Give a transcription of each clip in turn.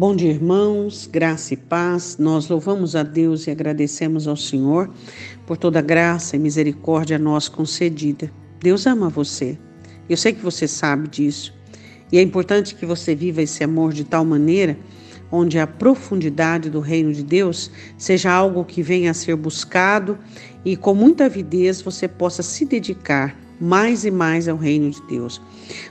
Bom dia, irmãos, graça e paz. Nós louvamos a Deus e agradecemos ao Senhor por toda a graça e misericórdia a nós concedida. Deus ama você. Eu sei que você sabe disso. E é importante que você viva esse amor de tal maneira onde a profundidade do reino de Deus seja algo que venha a ser buscado e com muita avidez você possa se dedicar mais e mais ao reino de Deus.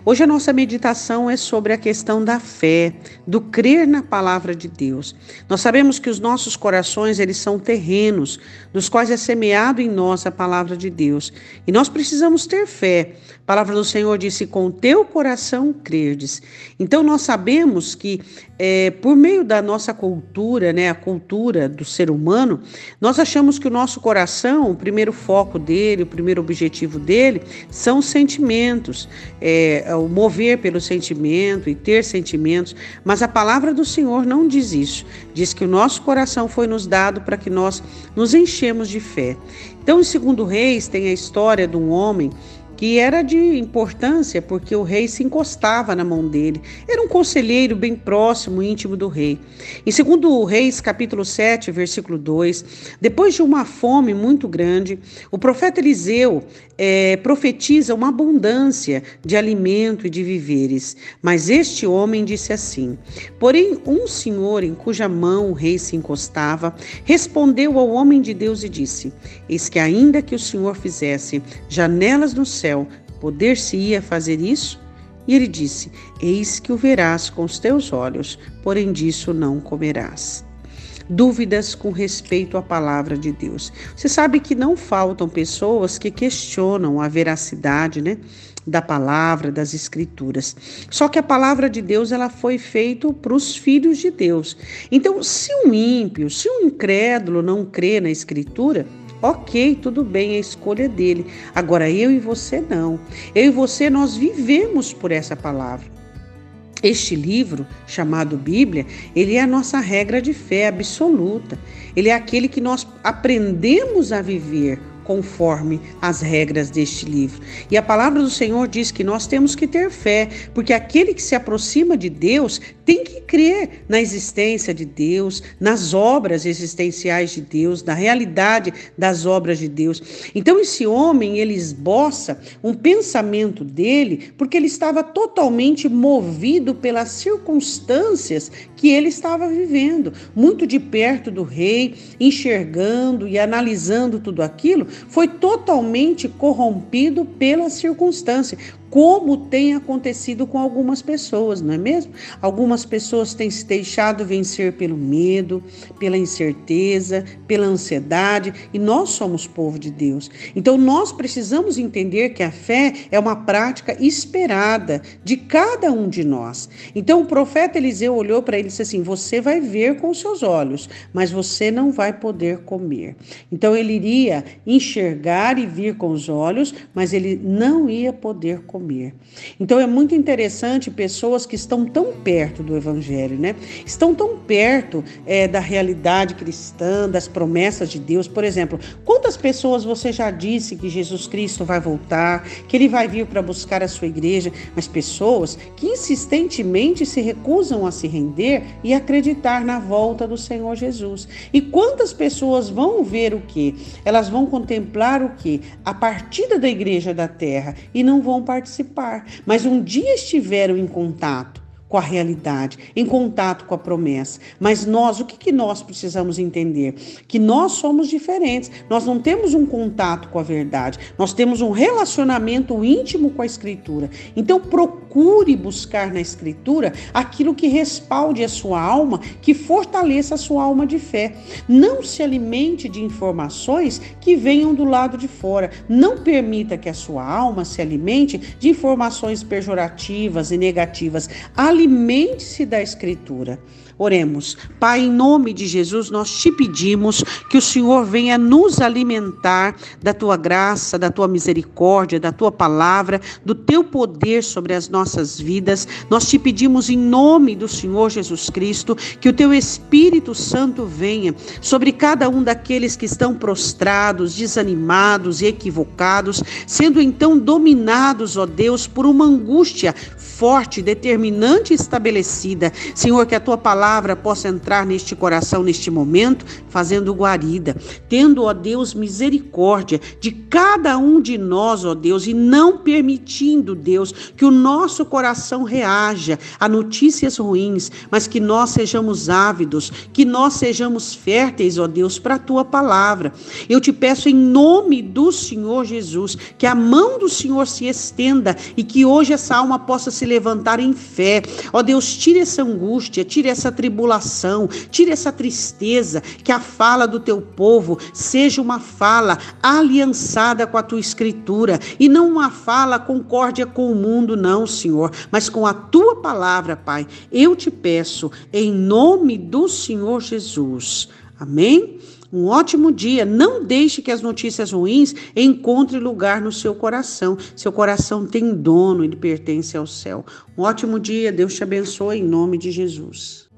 Hoje a nossa meditação é sobre a questão da fé, do crer na palavra de Deus. Nós sabemos que os nossos corações, eles são terrenos, dos quais é semeado em nós a palavra de Deus. E nós precisamos ter fé. A palavra do Senhor disse: "Com teu coração crerdes". Então nós sabemos que é, por meio da nossa cultura, né, a cultura do ser humano, nós achamos que o nosso coração, o primeiro foco dele, o primeiro objetivo dele, são os sentimentos, é, é, o mover pelo sentimento e ter sentimentos. Mas a palavra do Senhor não diz isso. Diz que o nosso coração foi nos dado para que nós nos enchemos de fé. Então, em segundo Reis, tem a história de um homem que era de importância porque o rei se encostava na mão dele. Era um conselheiro bem próximo, íntimo do rei. Em 2 Reis, capítulo 7, versículo 2, depois de uma fome muito grande, o profeta Eliseu é, profetiza uma abundância de alimento e de viveres. Mas este homem disse assim: Porém, um senhor em cuja mão o rei se encostava, respondeu ao homem de Deus e disse: Eis que ainda que o senhor fizesse janelas no céu, céu, poder-se-ia fazer isso? E ele disse: Eis que o verás com os teus olhos, porém disso não comerás. Dúvidas com respeito à palavra de Deus. Você sabe que não faltam pessoas que questionam a veracidade, né? da palavra, das escrituras. Só que a palavra de Deus ela foi feita para os filhos de Deus. Então, se um ímpio, se um incrédulo não crê na escritura, Ok, tudo bem, é a escolha dele. Agora eu e você não. Eu e você nós vivemos por essa palavra. Este livro, chamado Bíblia, ele é a nossa regra de fé absoluta. Ele é aquele que nós aprendemos a viver conforme as regras deste livro. E a palavra do Senhor diz que nós temos que ter fé, porque aquele que se aproxima de Deus tem que crer na existência de Deus, nas obras existenciais de Deus, na realidade das obras de Deus. Então esse homem, ele esboça um pensamento dele, porque ele estava totalmente movido pelas circunstâncias que ele estava vivendo, muito de perto do rei, enxergando e analisando tudo aquilo, foi totalmente corrompido pela circunstância como tem acontecido com algumas pessoas, não é mesmo? Algumas pessoas têm se deixado vencer pelo medo, pela incerteza, pela ansiedade, e nós somos povo de Deus. Então nós precisamos entender que a fé é uma prática esperada de cada um de nós. Então o profeta Eliseu olhou para ele e disse assim: Você vai ver com os seus olhos, mas você não vai poder comer. Então ele iria enxergar e vir com os olhos, mas ele não ia poder comer comer. Então é muito interessante pessoas que estão tão perto do Evangelho, né? Estão tão perto é, da realidade cristã, das promessas de Deus. Por exemplo, quantas pessoas você já disse que Jesus Cristo vai voltar, que ele vai vir para buscar a sua igreja, mas pessoas que insistentemente se recusam a se render e acreditar na volta do Senhor Jesus. E quantas pessoas vão ver o que? Elas vão contemplar o que? A partida da igreja da terra e não vão participar participar, mas um dia estiveram em contato com a realidade, em contato com a promessa. Mas nós, o que, que nós precisamos entender? Que nós somos diferentes. Nós não temos um contato com a verdade, nós temos um relacionamento íntimo com a Escritura. Então, procure buscar na Escritura aquilo que respalde a sua alma, que fortaleça a sua alma de fé. Não se alimente de informações que venham do lado de fora. Não permita que a sua alma se alimente de informações pejorativas e negativas alimente-se da Escritura. Oremos. Pai, em nome de Jesus, nós te pedimos que o Senhor venha nos alimentar da tua graça, da tua misericórdia, da tua palavra, do teu poder sobre as nossas vidas. Nós te pedimos em nome do Senhor Jesus Cristo que o teu Espírito Santo venha sobre cada um daqueles que estão prostrados, desanimados e equivocados, sendo então dominados, ó Deus, por uma angústia forte, determinante estabelecida. Senhor, que a tua palavra possa entrar neste coração neste momento, fazendo guarida, tendo, ó Deus, misericórdia de cada um de nós, ó Deus, e não permitindo, Deus, que o nosso coração reaja a notícias ruins, mas que nós sejamos ávidos, que nós sejamos férteis, ó Deus, para a tua palavra. Eu te peço em nome do Senhor Jesus, que a mão do Senhor se estenda e que hoje essa alma possa se levantar em fé. Ó Deus, tire essa angústia, tire essa tribulação, tire essa tristeza, que a fala do teu povo seja uma fala aliançada com a tua escritura e não uma fala concórdia com o mundo, não, Senhor, mas com a tua palavra, Pai. Eu te peço em nome do Senhor Jesus. Amém? Um ótimo dia. Não deixe que as notícias ruins encontrem lugar no seu coração. Seu coração tem dono, ele pertence ao céu. Um ótimo dia. Deus te abençoe em nome de Jesus.